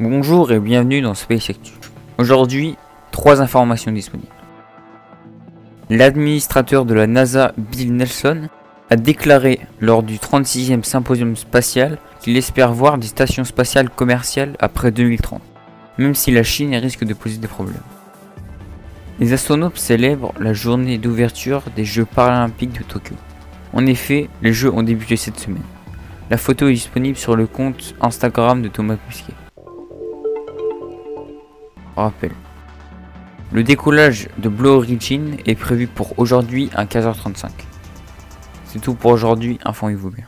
Bonjour et bienvenue dans Space Actu. Aujourd'hui, trois informations disponibles. L'administrateur de la NASA, Bill Nelson, a déclaré lors du 36e symposium spatial qu'il espère voir des stations spatiales commerciales après 2030, même si la Chine risque de poser des problèmes. Les astronautes célèbrent la journée d'ouverture des Jeux paralympiques de Tokyo. En effet, les Jeux ont débuté cette semaine. La photo est disponible sur le compte Instagram de Thomas Pesquet. Rappel. Le décollage de Blue Origin est prévu pour aujourd'hui à 15h35. C'est tout pour aujourd'hui, informez-vous bien.